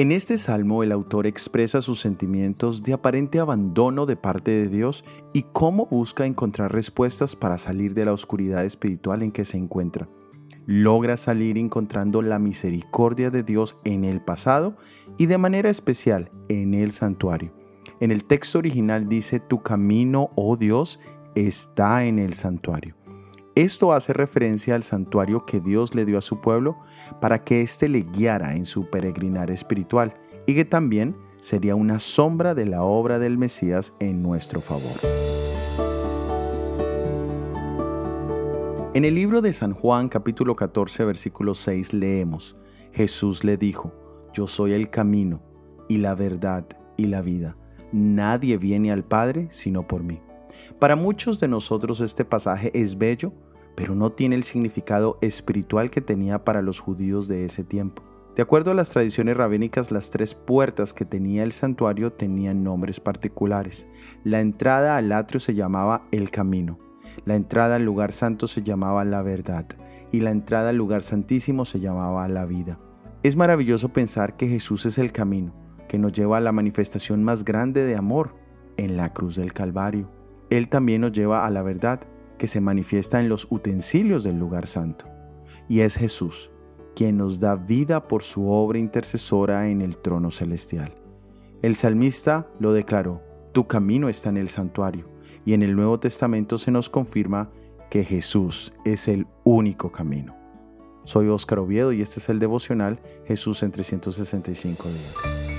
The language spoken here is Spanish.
En este salmo el autor expresa sus sentimientos de aparente abandono de parte de Dios y cómo busca encontrar respuestas para salir de la oscuridad espiritual en que se encuentra. Logra salir encontrando la misericordia de Dios en el pasado y de manera especial en el santuario. En el texto original dice, tu camino, oh Dios, está en el santuario. Esto hace referencia al santuario que Dios le dio a su pueblo para que éste le guiara en su peregrinar espiritual y que también sería una sombra de la obra del Mesías en nuestro favor. En el libro de San Juan capítulo 14 versículo 6 leemos, Jesús le dijo, Yo soy el camino y la verdad y la vida. Nadie viene al Padre sino por mí. Para muchos de nosotros este pasaje es bello, pero no tiene el significado espiritual que tenía para los judíos de ese tiempo. De acuerdo a las tradiciones rabínicas, las tres puertas que tenía el santuario tenían nombres particulares. La entrada al atrio se llamaba el camino, la entrada al lugar santo se llamaba la verdad y la entrada al lugar santísimo se llamaba la vida. Es maravilloso pensar que Jesús es el camino, que nos lleva a la manifestación más grande de amor en la cruz del Calvario. Él también nos lleva a la verdad que se manifiesta en los utensilios del lugar santo. Y es Jesús quien nos da vida por su obra intercesora en el trono celestial. El salmista lo declaró, tu camino está en el santuario, y en el Nuevo Testamento se nos confirma que Jesús es el único camino. Soy Óscar Oviedo y este es el devocional Jesús en 365 días.